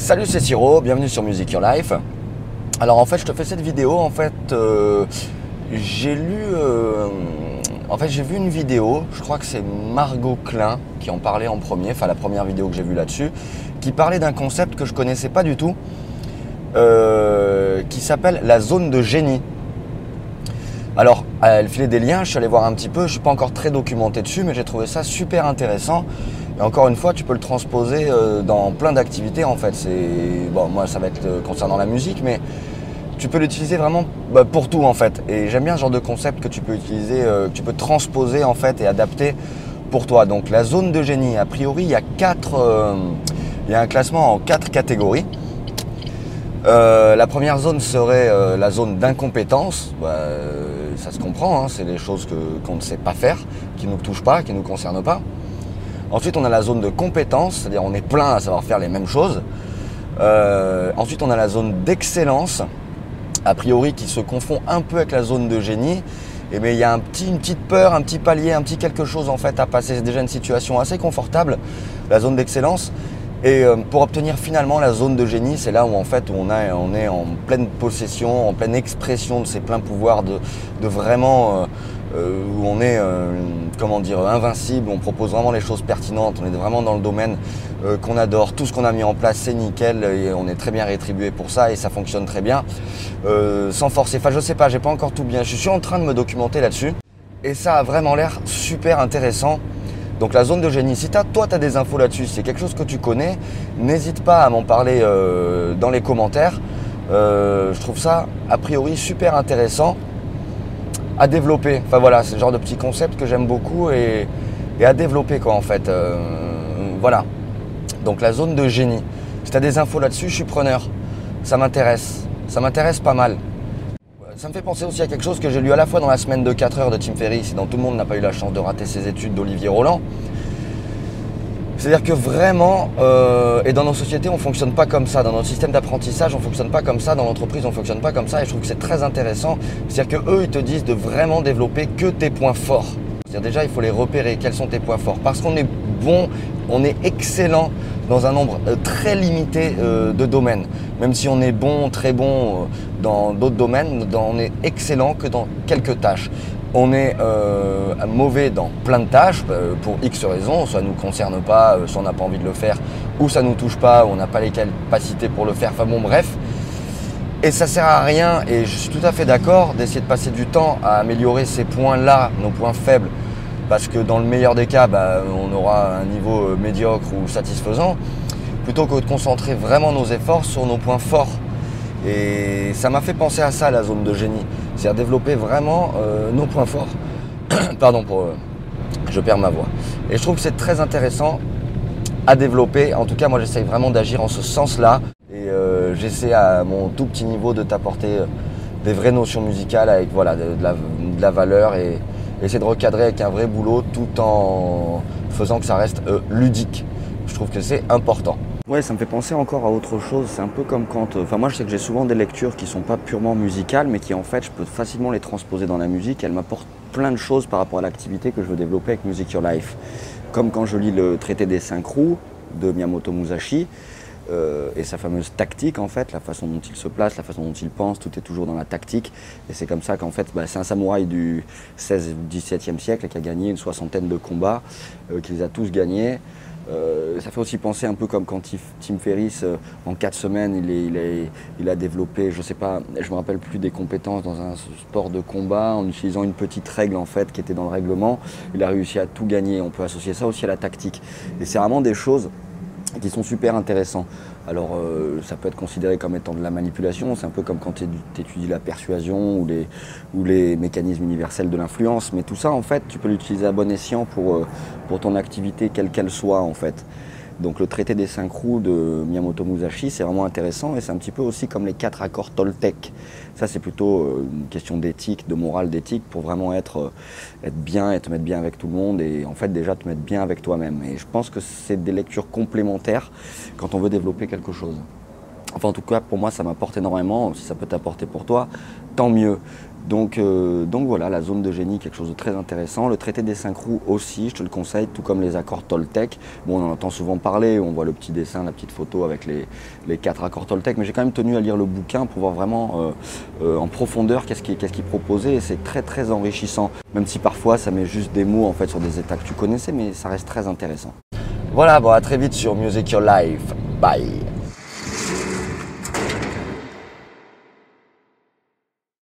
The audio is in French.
Salut, c'est Siro, bienvenue sur Music Your Life. Alors en fait, je te fais cette vidéo. En fait, euh, j'ai lu, euh, en fait, j'ai vu une vidéo. Je crois que c'est Margot Klein qui en parlait en premier, enfin la première vidéo que j'ai vue là-dessus, qui parlait d'un concept que je connaissais pas du tout, euh, qui s'appelle la zone de génie. Alors, elle filait des liens, je suis allé voir un petit peu. Je suis pas encore très documenté dessus, mais j'ai trouvé ça super intéressant. Encore une fois, tu peux le transposer euh, dans plein d'activités en fait. C'est moi ça va être euh, concernant la musique, mais tu peux l'utiliser vraiment bah, pour tout en fait. Et j'aime bien ce genre de concept que tu peux utiliser, euh, que tu peux transposer en fait et adapter pour toi. Donc la zone de génie, a priori, il y a quatre, il y a un classement en quatre catégories. la première zone serait la zone d'incompétence. Bah, ça se comprend, hein, c'est les choses qu'on ne sait pas faire, qui ne nous touchent pas, qui ne nous concernent pas. Ensuite, on a la zone de compétence, c'est-à-dire on est plein à savoir faire les mêmes choses. Euh, ensuite, on a la zone d'excellence, a priori qui se confond un peu avec la zone de génie. Et mais il y a un petit, une petite peur, un petit palier, un petit quelque chose en fait à passer. C'est déjà une situation assez confortable, la zone d'excellence. Et euh, pour obtenir finalement la zone de génie, c'est là où en fait on, a, on est en pleine possession, en pleine expression de ses pleins pouvoirs, de, de vraiment euh, euh, où on est, euh, comment dire, invincible, on propose vraiment les choses pertinentes, on est vraiment dans le domaine euh, qu'on adore, tout ce qu'on a mis en place c'est nickel et on est très bien rétribué pour ça et ça fonctionne très bien, sans forcer. Enfin je sais pas, j'ai pas encore tout bien, je suis en train de me documenter là-dessus et ça a vraiment l'air super intéressant. Donc la zone de génie, si toi tu as des infos là-dessus, c'est quelque chose que tu connais, n'hésite pas à m'en parler dans les commentaires. je trouve ça a priori super intéressant à développer. Enfin voilà, c'est le genre de petit concept que j'aime beaucoup et, à développer quoi en fait. Euh, voilà. Donc la zone de génie. Si tu as des infos là-dessus, je suis preneur. Ça m'intéresse. Ça m'intéresse pas mal. Ça me fait penser aussi à quelque chose que j'ai lu à la fois dans la semaine de 4 heures de Tim Ferriss et dont tout le monde n'a pas eu la chance de rater ses études d'Olivier Roland. C'est-à-dire que vraiment, euh, et dans nos sociétés, on ne fonctionne pas comme ça. Dans notre système d'apprentissage, on ne fonctionne pas comme ça. Dans l'entreprise, on ne fonctionne pas comme ça. Et je trouve que c'est très intéressant. C'est-à-dire qu'eux, ils te disent de vraiment développer que tes points forts. C'est-à-dire déjà, il faut les repérer. Quels sont tes points forts? Parce qu'on est bon, on est excellent dans un nombre euh, très limité euh, de domaines. Même si on est bon, très bon dans d'autres domaines, on est excellent que dans quelques tâches on est euh, mauvais dans plein de tâches euh, pour X raisons, ça ne nous concerne pas, euh, soit on n'a pas envie de le faire, ou ça ne nous touche pas, ou on n'a pas les capacités pour le faire, enfin bon bref. Et ça sert à rien, et je suis tout à fait d'accord d'essayer de passer du temps à améliorer ces points-là, nos points faibles, parce que dans le meilleur des cas, bah, on aura un niveau médiocre ou satisfaisant, plutôt que de concentrer vraiment nos efforts sur nos points forts. Et ça m'a fait penser à ça, la zone de génie. C'est-à-dire développer vraiment euh, nos points forts. Pardon pour... Euh, je perds ma voix. Et je trouve que c'est très intéressant à développer. En tout cas, moi, j'essaye vraiment d'agir en ce sens-là. Et euh, j'essaie à mon tout petit niveau de t'apporter des vraies notions musicales avec voilà, de, la, valeur et, et, essayer de recadrer avec un vrai boulot tout en faisant que ça reste ludique. Je trouve que c'est important. Ouais, ça me fait penser encore à autre chose. C'est un peu comme quand. Euh, enfin, moi, je sais que j'ai souvent des lectures qui sont pas purement musicales, mais qui en fait, je peux facilement les transposer dans la musique. Elles m'apportent plein de choses par rapport à l'activité que je veux développer avec Music Your Life. Comme quand je lis le traité des cinq roues de Miyamoto Musashi. Euh, et sa fameuse tactique en fait, la façon dont il se place, la façon dont il pense, tout est toujours dans la tactique. Et c'est comme ça qu'en fait, bah, c'est un samouraï du 16 ou 17e siècle qui a gagné une soixantaine de combats, euh, qui les a tous gagnés. Euh, ça fait aussi penser un peu comme quand Tim Ferriss, euh, en quatre semaines, il, a développé, je sais pas, je me rappelle plus des compétences dans un sport de combat en utilisant une petite règle en fait qui était dans le règlement. Il a réussi à tout gagner. On peut associer ça aussi à la tactique. Et c'est vraiment des choses qui sont super intéressants. Alors euh, ça peut être considéré comme étant de la manipulation, c'est un peu comme quand tu étudies la persuasion ou les, ou les mécanismes universels de l'influence, mais tout ça en fait tu peux l'utiliser à bon escient pour, euh, pour ton activité quelle qu'elle soit en fait. Donc le traité des cinq roues de Miyamoto Musashi, c'est vraiment intéressant et c'est un petit peu aussi comme les quatre accords Toltec. Ça c'est plutôt euh, une question d'éthique, de morale, d'éthique pour vraiment être, euh, être bien et te mettre bien avec tout le monde et en fait déjà te mettre bien avec toi-même. Et je pense que c'est des lectures complémentaires quand on veut développer quelque chose. Enfin, en tout cas, pour moi, ça m'apporte énormément. Si ça peut t'apporter pour toi, tant mieux. Donc, euh, donc voilà, la zone de génie, quelque chose de très intéressant. Le traité des cinq roues aussi, je te le conseille, tout comme les accords Toltec. Bon, on en entend souvent parler, on voit le petit dessin, la petite photo avec les, quatre accords Toltec, mais j'ai quand même tenu à lire le bouquin pour voir vraiment euh, euh, en profondeur qu'est-ce qu'il qu proposait, et c'est très très enrichissant. Même si parfois ça met juste des mots en fait sur des états que tu connaissais, mais ça reste très intéressant. Voilà, bon à très vite sur Music Your Life. Bye